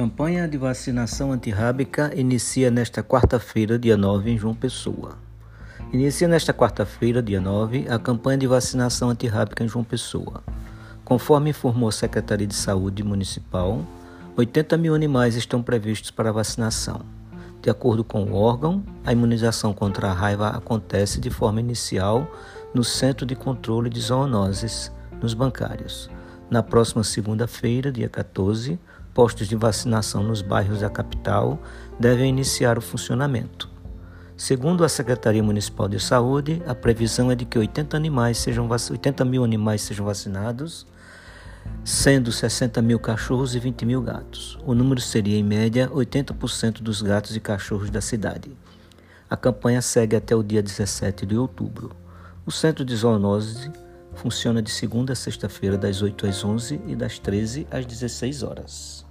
Campanha de vacinação antirrábica inicia nesta quarta-feira, dia 9, em João Pessoa. Inicia nesta quarta-feira, dia 9, a campanha de vacinação antirrábica em João Pessoa. Conforme informou a Secretaria de Saúde Municipal, 80 mil animais estão previstos para vacinação. De acordo com o órgão, a imunização contra a raiva acontece de forma inicial no Centro de Controle de Zoonoses, nos bancários. Na próxima segunda-feira, dia 14, postos de vacinação nos bairros da capital devem iniciar o funcionamento. Segundo a Secretaria Municipal de Saúde, a previsão é de que 80, animais sejam, 80 mil animais sejam vacinados, sendo 60 mil cachorros e 20 mil gatos. O número seria, em média, 80% dos gatos e cachorros da cidade. A campanha segue até o dia 17 de outubro. O Centro de Zoonose funciona de segunda a sexta-feira, das 8 às 11 e das 13 às 16 horas.